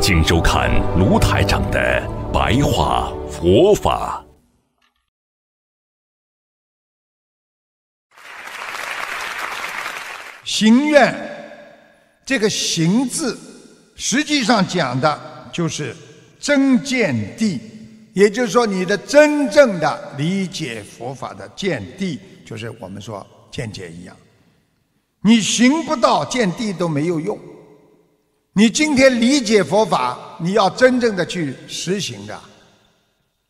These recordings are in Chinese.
请收看卢台长的白话佛法。行愿，这个“行”字，实际上讲的就是真见地，也就是说，你的真正的理解佛法的见地，就是我们说见解一样。你行不到见地都没有用。你今天理解佛法，你要真正的去实行的。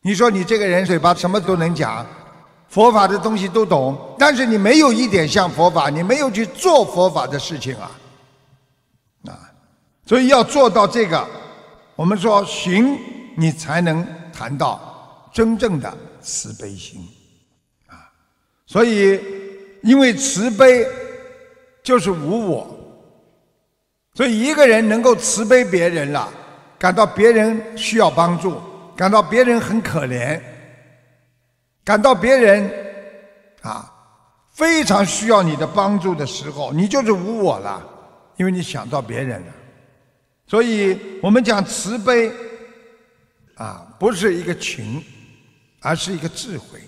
你说你这个人嘴巴什么都能讲，佛法的东西都懂，但是你没有一点像佛法，你没有去做佛法的事情啊。啊，所以要做到这个，我们说行，你才能谈到真正的慈悲心啊。所以，因为慈悲。就是无我，所以一个人能够慈悲别人了，感到别人需要帮助，感到别人很可怜，感到别人啊非常需要你的帮助的时候，你就是无我了，因为你想到别人了。所以我们讲慈悲啊，不是一个情，而是一个智慧。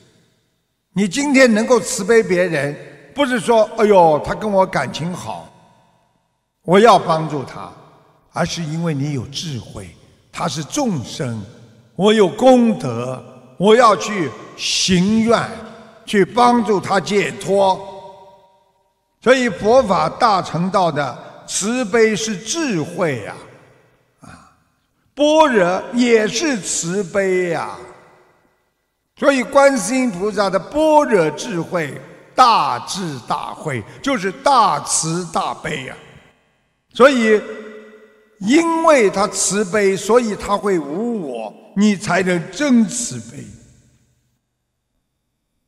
你今天能够慈悲别人。不是说，哎呦，他跟我感情好，我要帮助他，而是因为你有智慧，他是众生，我有功德，我要去行愿，去帮助他解脱。所以佛法大乘道的慈悲是智慧呀，啊，般若也是慈悲呀。所以观世音菩萨的般若智慧。大智大慧就是大慈大悲呀，所以因为他慈悲，所以他会无我，你才能真慈悲。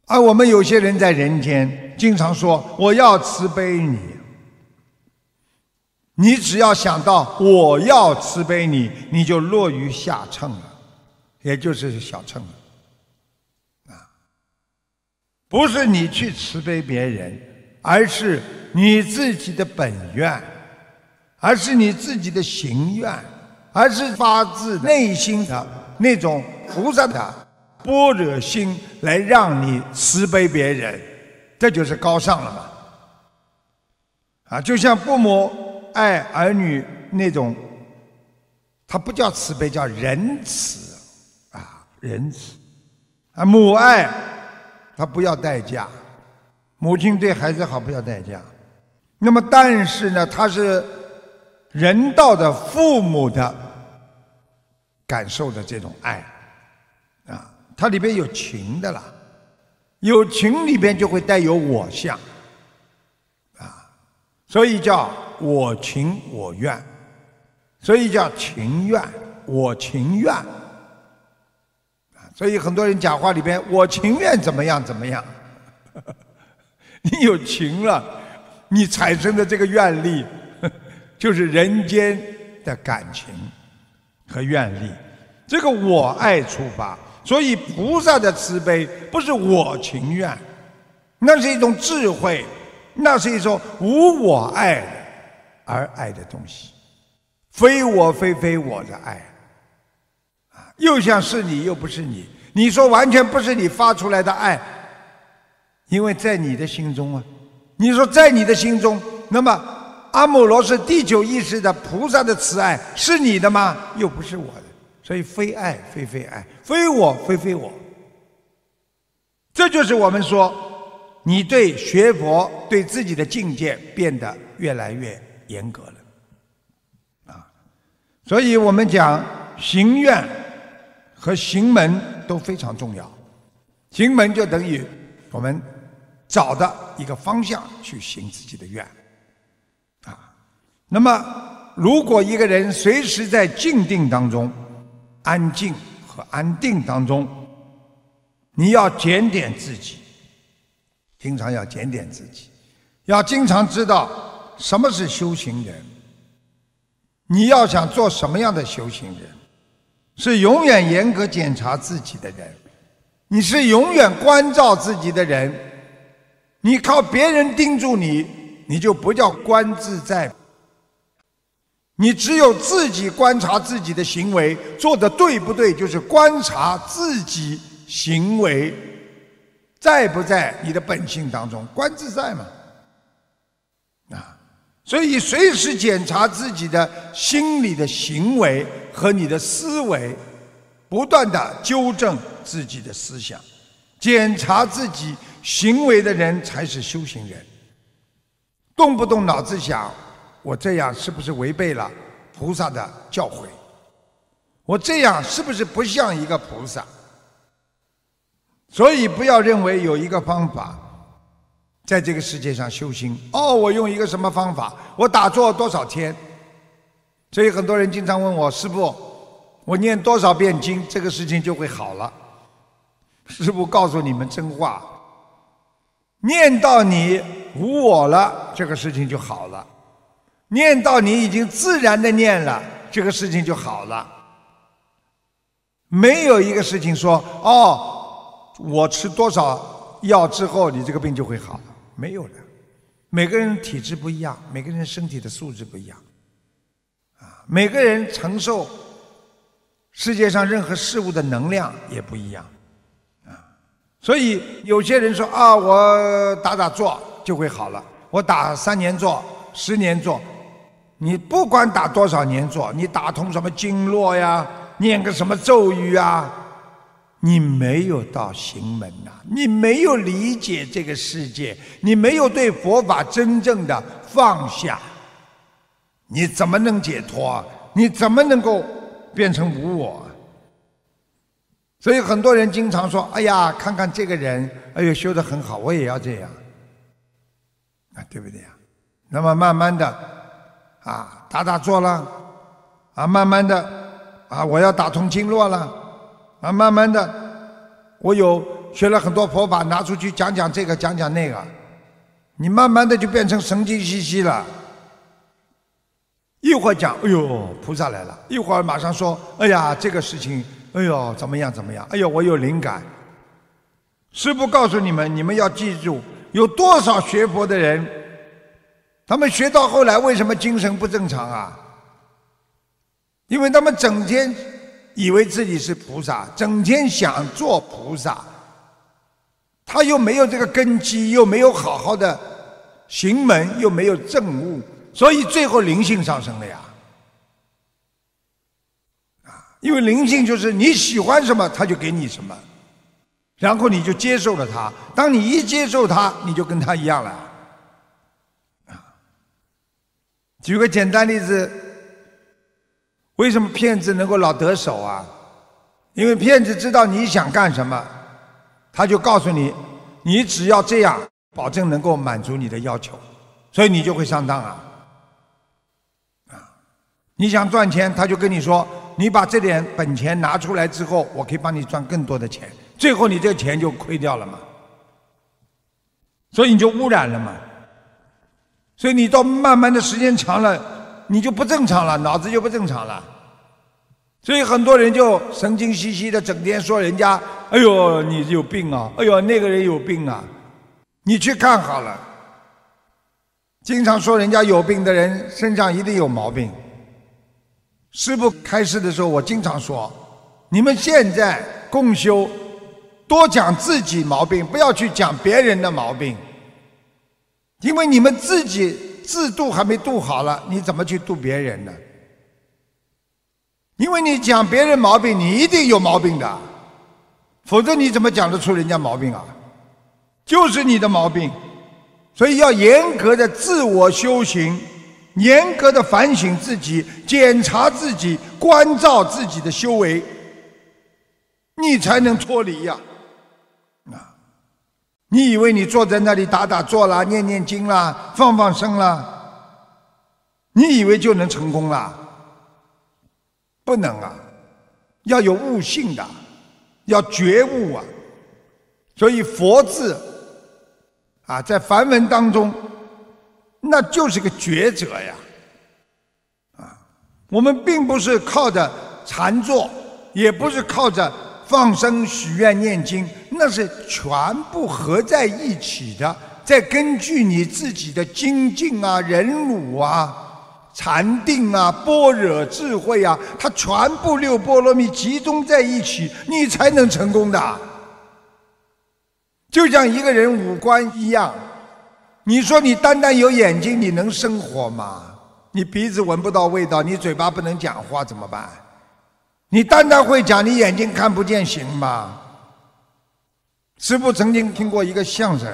而我们有些人在人间经常说我要慈悲你，你只要想到我要慈悲你，你就落于下乘了，也就是小乘了。不是你去慈悲别人，而是你自己的本愿，而是你自己的心愿，而是发自内心的那种菩萨的般若心来让你慈悲别人，这就是高尚了嘛。啊，就像父母爱儿女那种，他不叫慈悲，叫仁慈啊，仁慈啊，母爱。他不要代价，母亲对孩子好不要代价。那么，但是呢，他是人道的父母的感受的这种爱啊，它里边有情的啦，有情里边就会带有我相啊，所以叫我情我愿，所以叫情愿我情愿。啊所以很多人讲话里边，我情愿怎么样怎么样。你有情了，你产生的这个愿力，就是人间的感情和愿力。这个我爱出发，所以菩萨的慈悲不是我情愿，那是一种智慧，那是一种无我爱而爱的东西，非我非非我的爱。啊又像是你，又不是你。你说完全不是你发出来的爱，因为在你的心中啊。你说在你的心中，那么阿姆罗是第九意识的菩萨的慈爱是你的吗？又不是我的，所以非爱非非爱，非我非非我。这就是我们说，你对学佛对自己的境界变得越来越严格了，啊，所以我们讲行愿。和行门都非常重要，行门就等于我们找的一个方向去行自己的愿，那么如果一个人随时在静定当中，安静和安定当中，你要检点自己，经常要检点自己，要经常知道什么是修行人。你要想做什么样的修行人，是永远严格检查自己的人，你是永远关照自己的人。你靠别人盯住你，你就不叫观自在。你只有自己观察自己的行为做的对不对，就是观察自己行为在不在你的本性当中，观自在嘛。啊，所以随时检查自己的心理的行为和你的思维，不断的纠正自己的思想，检查自己。行为的人才是修行人，动不动脑子想，我这样是不是违背了菩萨的教诲？我这样是不是不像一个菩萨？所以不要认为有一个方法，在这个世界上修行。哦，我用一个什么方法？我打坐多少天？所以很多人经常问我师傅，我念多少遍经，这个事情就会好了？师傅告诉你们真话。念到你无我了，这个事情就好了；念到你已经自然的念了，这个事情就好了。没有一个事情说哦，我吃多少药之后，你这个病就会好了，没有的。每个人体质不一样，每个人身体的素质不一样，啊，每个人承受世界上任何事物的能量也不一样。啊所以有些人说啊，我打打坐就会好了。我打三年坐、十年坐，你不管打多少年坐，你打通什么经络呀，念个什么咒语啊，你没有到行门呐，你没有理解这个世界，你没有对佛法真正的放下，你怎么能解脱？你怎么能够变成无我？所以很多人经常说：“哎呀，看看这个人，哎呦，修得很好，我也要这样，啊，对不对呀？”那么慢慢的，啊，打打坐了，啊，慢慢的，啊，我要打通经络了，啊，慢慢的，我有学了很多佛法，拿出去讲讲这个，讲讲那个，你慢慢的就变成神经兮兮了。一会儿讲：“哎呦，菩萨来了。”一会儿马上说：“哎呀，这个事情。”哎呦，怎么样？怎么样？哎呦，我有灵感。师父告诉你们，你们要记住，有多少学佛的人，他们学到后来为什么精神不正常啊？因为他们整天以为自己是菩萨，整天想做菩萨，他又没有这个根基，又没有好好的行门，又没有正悟，所以最后灵性上升了呀。啊因为灵性就是你喜欢什么，他就给你什么，然后你就接受了他。当你一接受他，你就跟他一样了。啊，举个简单例子，为什么骗子能够老得手啊？因为骗子知道你想干什么，他就告诉你，你只要这样，保证能够满足你的要求，所以你就会上当啊。啊，你想赚钱，他就跟你说。你把这点本钱拿出来之后，我可以帮你赚更多的钱，最后你这个钱就亏掉了嘛，所以你就污染了嘛，所以你到慢慢的时间长了，你就不正常了，脑子就不正常了，所以很多人就神经兮兮的，整天说人家，哎呦你有病啊，哎呦那个人有病啊，你去看好了，经常说人家有病的人身上一定有毛病。师父开示的时候，我经常说：你们现在共修，多讲自己毛病，不要去讲别人的毛病。因为你们自己自度还没度好了，你怎么去度别人呢？因为你讲别人毛病，你一定有毛病的，否则你怎么讲得出人家毛病啊？就是你的毛病，所以要严格的自我修行。严格的反省自己，检查自己，关照自己的修为，你才能脱离呀！你以为你坐在那里打打坐啦、念念经啦、放放生啦，你以为就能成功啦？不能啊！要有悟性的，要觉悟啊。所以佛字啊，在梵文当中，那就是个抉择呀。啊，我们并不是靠着禅坐，也不是靠着放生、许愿、念经，那是全部合在一起的。再根据你自己的精进啊、忍辱啊、禅定啊、般若智慧啊，它全部六波罗蜜集中在一起，你才能成功的。就像一个人五官一样，你说你单单有眼睛，你能生活吗？你鼻子闻不到味道，你嘴巴不能讲话，怎么办？你单单会讲，你眼睛看不见，行吗？师父曾经听过一个相声。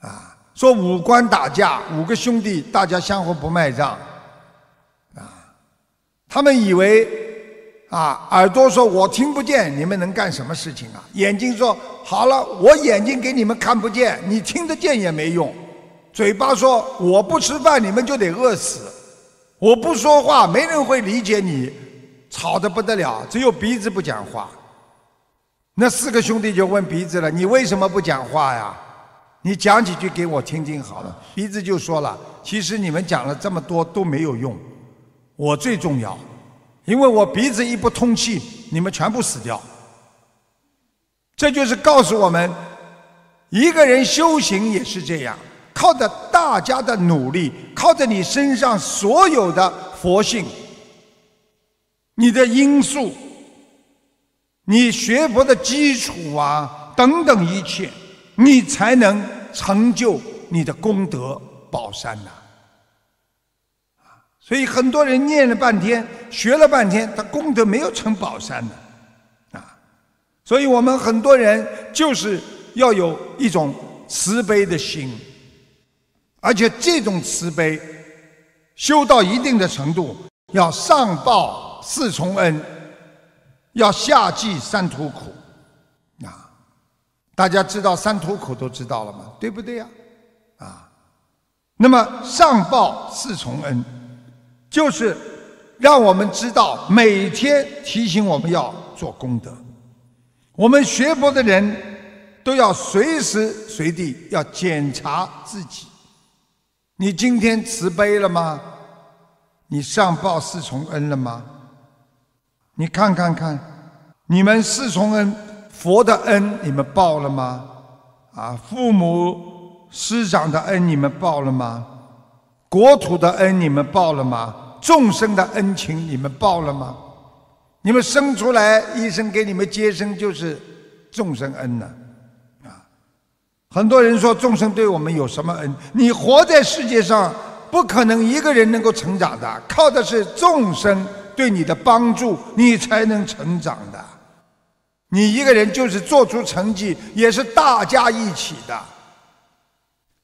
啊，说五官打架，五个兄弟大家相互不卖账，啊，他们以为啊，耳朵说我听不见，你们能干什么事情啊？眼睛说好了，我眼睛给你们看不见，你听得见也没用。嘴巴说我不吃饭，你们就得饿死。我不说话，没人会理解你，吵得不得了。只有鼻子不讲话。那四个兄弟就问鼻子了：“你为什么不讲话呀？”你讲几句给我听听好了。鼻子就说了：“其实你们讲了这么多都没有用，我最重要，因为我鼻子一不通气，你们全部死掉。”这就是告诉我们，一个人修行也是这样，靠着大家的努力，靠着你身上所有的佛性、你的因素、你学佛的基础啊等等一切。你才能成就你的功德宝山呐！啊，所以很多人念了半天，学了半天，他功德没有成宝山的，啊！所以我们很多人就是要有一种慈悲的心，而且这种慈悲修到一定的程度，要上报四重恩，要下济三途苦。啊大家知道三途苦都知道了吗？对不对呀？啊，那么上报四重恩，就是让我们知道每天提醒我们要做功德。我们学佛的人都要随时随地要检查自己：你今天慈悲了吗？你上报四重恩了吗？你看看看，你们四重恩。佛的恩你们报了吗？啊，父母师长的恩你们报了吗？国土的恩你们报了吗？众生的恩情你们报了吗？你们生出来，医生给你们接生就是众生恩呢，啊！很多人说众生对我们有什么恩？你活在世界上，不可能一个人能够成长的，靠的是众生对你的帮助，你才能成长的。你一个人就是做出成绩，也是大家一起的。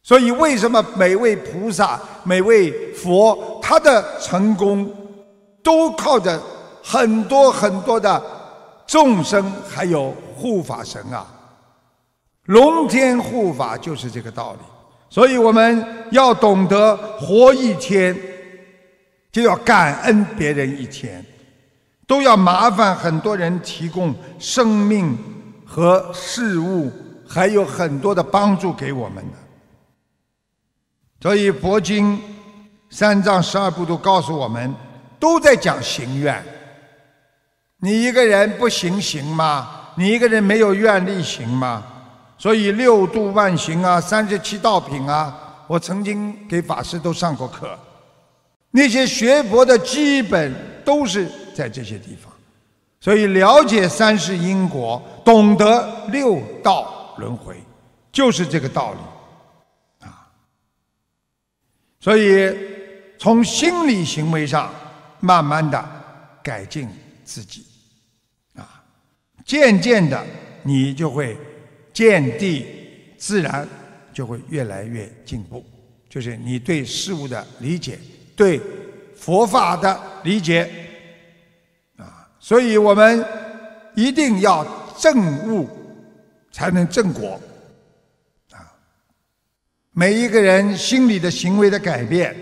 所以，为什么每位菩萨、每位佛，他的成功都靠着很多很多的众生，还有护法神啊？龙天护法就是这个道理。所以，我们要懂得活一天，就要感恩别人一天。都要麻烦很多人提供生命和事物，还有很多的帮助给我们的。所以佛经三藏十二部都告诉我们，都在讲行愿。你一个人不行行吗？你一个人没有愿力行吗？所以六度万行啊，三十七道品啊，我曾经给法师都上过课。那些学佛的基本都是。在这些地方，所以了解三世因果，懂得六道轮回，就是这个道理啊。所以从心理行为上慢慢的改进自己啊，渐渐的你就会见地自然就会越来越进步，就是你对事物的理解，对佛法的理解啊。所以我们一定要正悟，才能正果。啊，每一个人心里的行为的改变，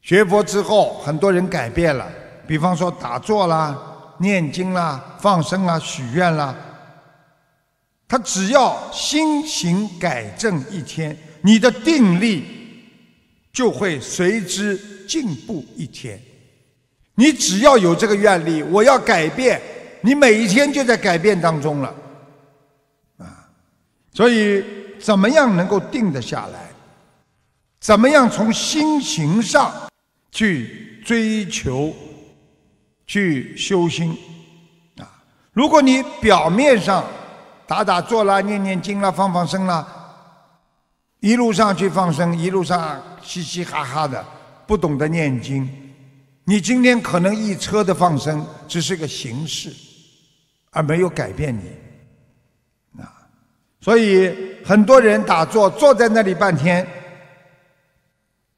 学佛之后，很多人改变了。比方说打坐啦，念经啦、放生啦、许愿啦，他只要心行改正一天，你的定力就会随之进步一天。你只要有这个愿力，我要改变，你每一天就在改变当中了，啊！所以，怎么样能够定得下来？怎么样从心情上去追求、去修心？啊！如果你表面上打打坐啦、念念经啦、放放生啦，一路上去放生，一路上嘻嘻哈哈的，不懂得念经。你今天可能一车的放生只是个形式，而没有改变你，啊，所以很多人打坐坐在那里半天，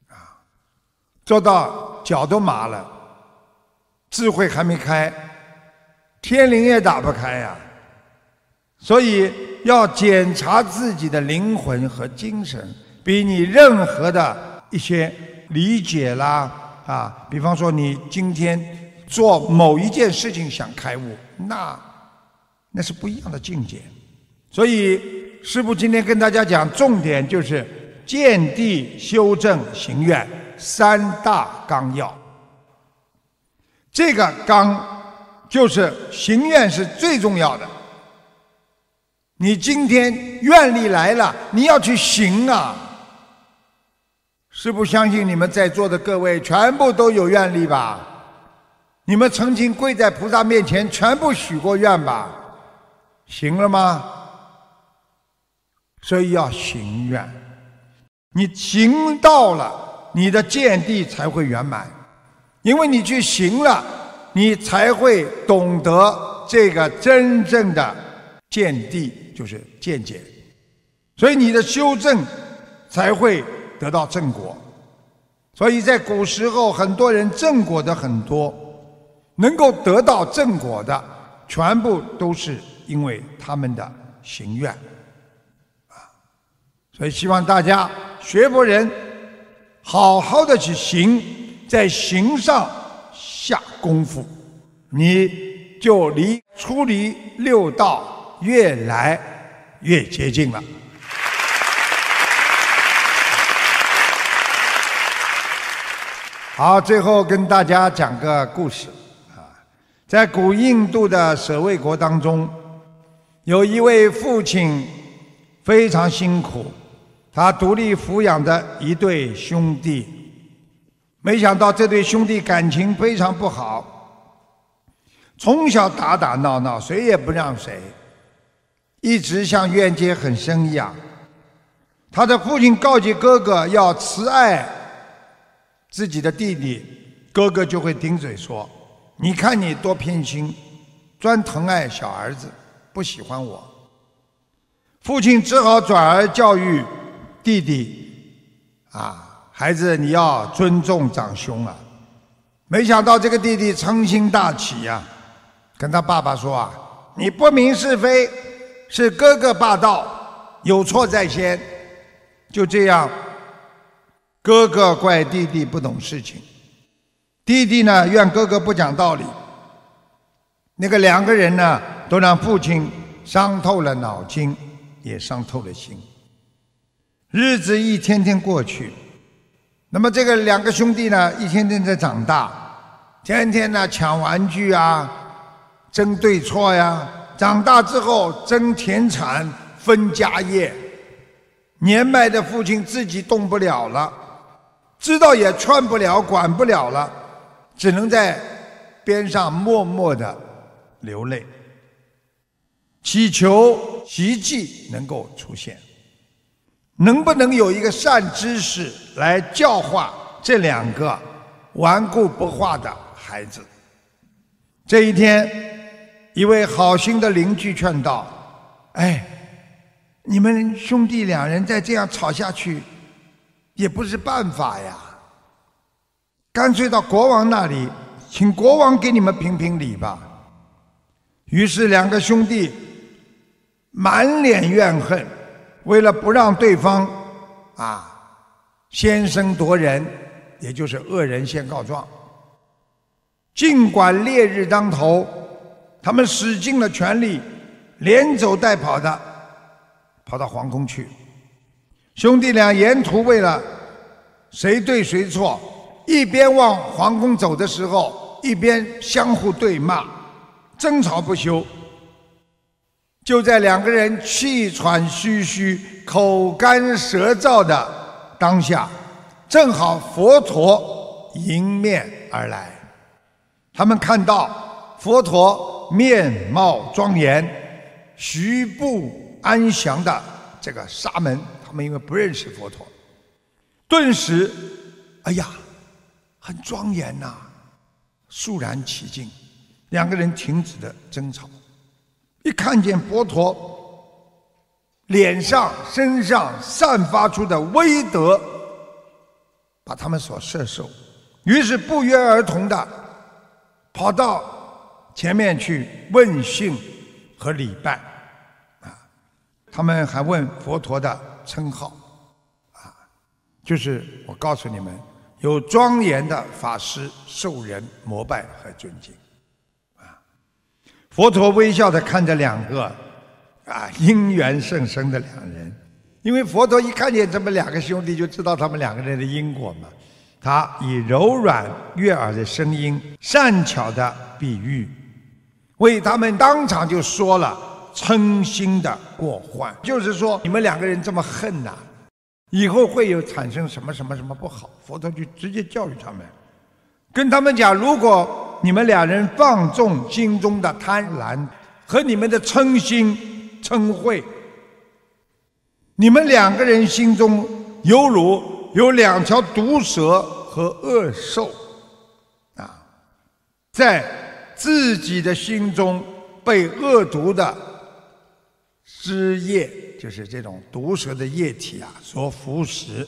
啊，坐到脚都麻了，智慧还没开，天灵也打不开呀，所以要检查自己的灵魂和精神，比你任何的一些理解啦。啊，比方说你今天做某一件事情想开悟，那那是不一样的境界。所以师父今天跟大家讲，重点就是见地修正行愿三大纲要。这个纲就是行愿是最重要的。你今天愿力来了，你要去行啊。是不相信你们在座的各位全部都有愿力吧？你们曾经跪在菩萨面前，全部许过愿吧？行了吗？所以要行愿，你行到了，你的见地才会圆满，因为你去行了，你才会懂得这个真正的见地，就是见解，所以你的修正才会。得到正果，所以在古时候，很多人正果的很多，能够得到正果的，全部都是因为他们的行愿，啊，所以希望大家学佛人好好的去行，在行上下功夫，你就离出离六道越来越接近了。好，最后跟大家讲个故事。啊，在古印度的舍卫国当中，有一位父亲非常辛苦，他独立抚养着一对兄弟，没想到这对兄弟感情非常不好，从小打打闹闹，谁也不让谁，一直像怨结很深一样。他的父亲告诫哥哥要慈爱。自己的弟弟哥哥就会顶嘴说：“你看你多偏心，专疼爱小儿子，不喜欢我。”父亲只好转而教育弟弟：“啊，孩子，你要尊重长兄啊！”没想到这个弟弟嗔心大起呀，跟他爸爸说：“啊，你不明是非，是哥哥霸道，有错在先。”就这样。哥哥怪弟弟不懂事情，弟弟呢怨哥哥不讲道理。那个两个人呢，都让父亲伤透了脑筋，也伤透了心。日子一天天过去，那么这个两个兄弟呢，一天天在长大，天天呢抢玩具啊，争对错呀。长大之后争田产、分家业，年迈的父亲自己动不了了。知道也劝不了，管不了了，只能在边上默默的流泪，祈求奇迹能够出现。能不能有一个善知识来教化这两个顽固不化的孩子？这一天，一位好心的邻居劝道：“哎，你们兄弟两人再这样吵下去。”也不是办法呀，干脆到国王那里，请国王给你们评评理吧。于是两个兄弟满脸怨恨，为了不让对方啊先声夺人，也就是恶人先告状，尽管烈日当头，他们使尽了全力，连走带跑的跑到皇宫去。兄弟俩沿途为了谁对谁错，一边往皇宫走的时候，一边相互对骂，争吵不休。就在两个人气喘吁吁、口干舌燥的当下，正好佛陀迎面而来。他们看到佛陀面貌庄严、徐步安详的这个沙门，他们因为不认识佛陀，顿时，哎呀，很庄严呐，肃然起敬。两个人停止了争吵。一看见佛陀脸上、身上散发出的威德，把他们所摄受，于是不约而同的跑到前面去问讯和礼拜，啊，他们还问佛陀的称号，啊，就是我告诉你们，有庄严的法师受人膜拜和尊敬。啊佛陀微笑的看着两个啊因缘甚深的两人，因为佛陀一看见这么两个兄弟，就知道他们两个人的因果嘛。他以柔软悦耳的声音，善巧的比喻，为他们当场就说了嗔心的过患，就是说你们两个人这么恨呐，以后会有产生什么什么什么不好。佛陀就直接教育他们，跟他们讲，如果。你们两人放纵心中的贪婪和你们的嗔心嗔恚，你们两个人心中犹如有两条毒蛇和恶兽，啊，在自己的心中被恶毒的汁液，就是这种毒蛇的液体啊所腐蚀，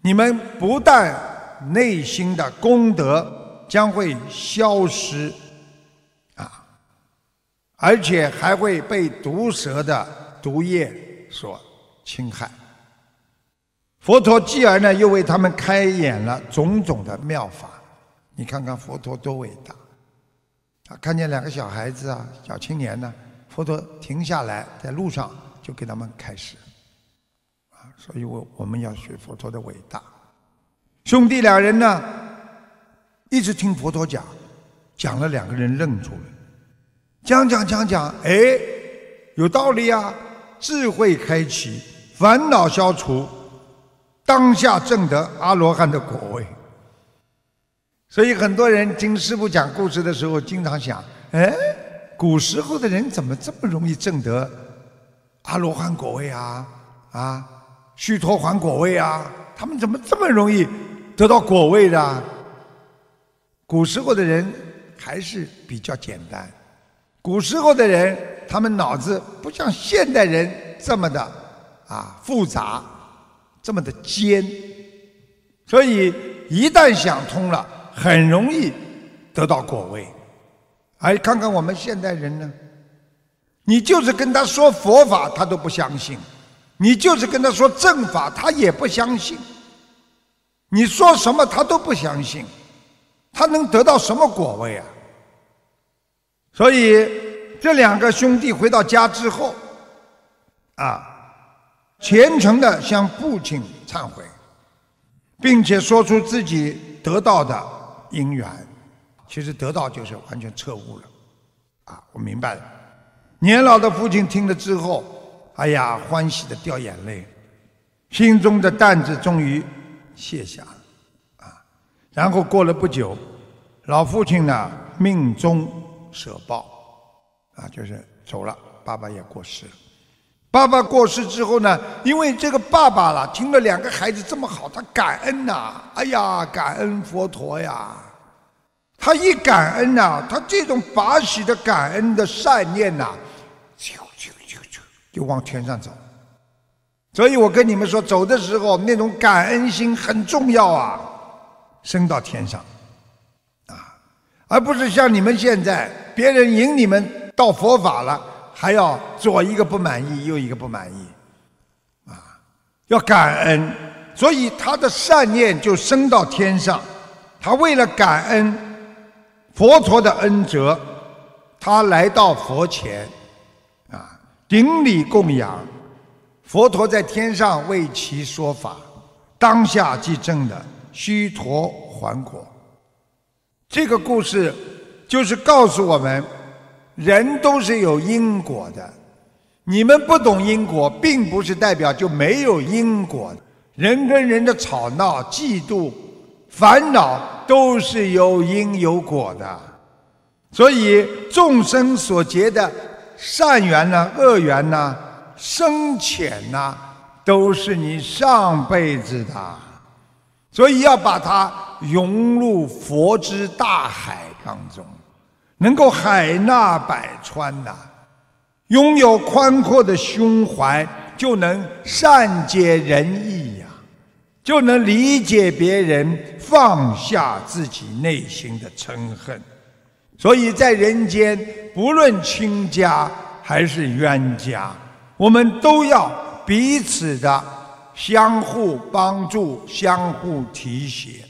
你们不但内心的功德。将会消失，啊，而且还会被毒蛇的毒液所侵害。佛陀继而呢，又为他们开演了种种的妙法。你看看佛陀多伟大！他看见两个小孩子啊，小青年呢，佛陀停下来，在路上就给他们开始，啊，所以我我们要学佛陀的伟大。兄弟两人呢？一直听佛陀讲，讲了两个人愣住了，讲讲讲讲，哎，有道理啊，智慧开启，烦恼消除，当下证得阿罗汉的果位。所以很多人听师傅讲故事的时候，经常想，哎，古时候的人怎么这么容易证得阿罗汉果位啊？啊，须陀洹果位啊？他们怎么这么容易得到果位的？古时候的人还是比较简单，古时候的人他们脑子不像现代人这么的啊复杂，这么的尖，所以一旦想通了，很容易得到果位。而看看我们现代人呢，你就是跟他说佛法，他都不相信；你就是跟他说正法，他也不相信。你说什么，他都不相信。他能得到什么果位啊？所以这两个兄弟回到家之后，啊，虔诚的向父亲忏悔，并且说出自己得到的因缘。其实得到就是完全彻悟了，啊，我明白了。年老的父亲听了之后，哎呀，欢喜的掉眼泪，心中的担子终于卸下了。啊然后过了不久，老父亲呢命中舍报，啊，就是走了，爸爸也过世了。爸爸过世之后呢，因为这个爸爸了，听了两个孩子这么好，他感恩呐，哎呀，感恩佛陀呀。他一感恩呐，他这种法喜的感恩的善念呐，就就就就就往天上走。所以我跟你们说，走的时候那种感恩心很重要啊。升到天上，啊，而不是像你们现在，别人引你们到佛法了，还要左一个不满意，右一个不满意，啊，要感恩，所以他的善念就升到天上。他为了感恩佛陀的恩泽，他来到佛前，啊，顶礼供养，佛陀在天上为其说法，当下即证的须陀还果。这个故事就是告诉我们，人都是有因果的。你们不懂因果，并不是代表就没有因果。人跟人的吵闹、嫉妒、烦恼，都是有因有果的。所以众生所结的善缘呢、恶缘呢、深浅呐，都是你上辈子的，所以要把它融入佛之大海当中，能够海纳百川呐，拥有宽阔的胸怀，就能善解人意呀，就能理解别人，放下自己内心的嗔恨。所以在人间，不论亲家还是冤家，我们都要彼此的相互帮助、相互提携、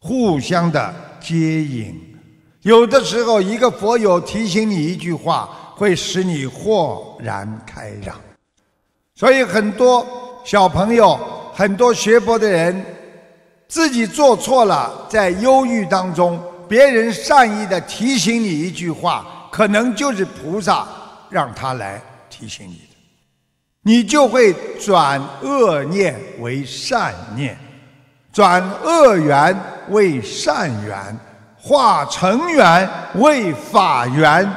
互相的接引。有的时候，一个佛友提醒你一句话，会使你豁然开朗。所以，很多小朋友、很多学佛的人，自己做错了，在忧郁当中。别人善意的提醒你一句话，可能就是菩萨让他来提醒你的，你就会转恶念为善念，转恶缘为善缘，化成缘为法缘。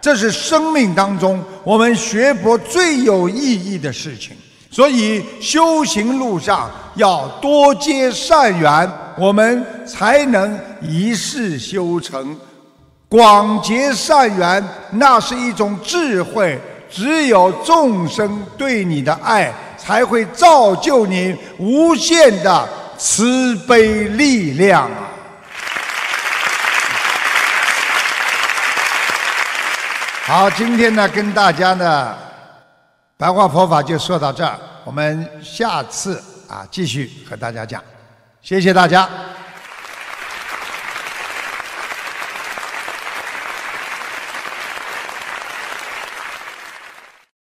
这是生命当中我们学佛最有意义的事情。所以修行路上要多结善缘，我们才能一世修成。广结善缘，那是一种智慧。只有众生对你的爱，才会造就你无限的慈悲力量啊！好，今天呢，跟大家呢。白话佛法就说到这儿，我们下次啊继续和大家讲，谢谢大家。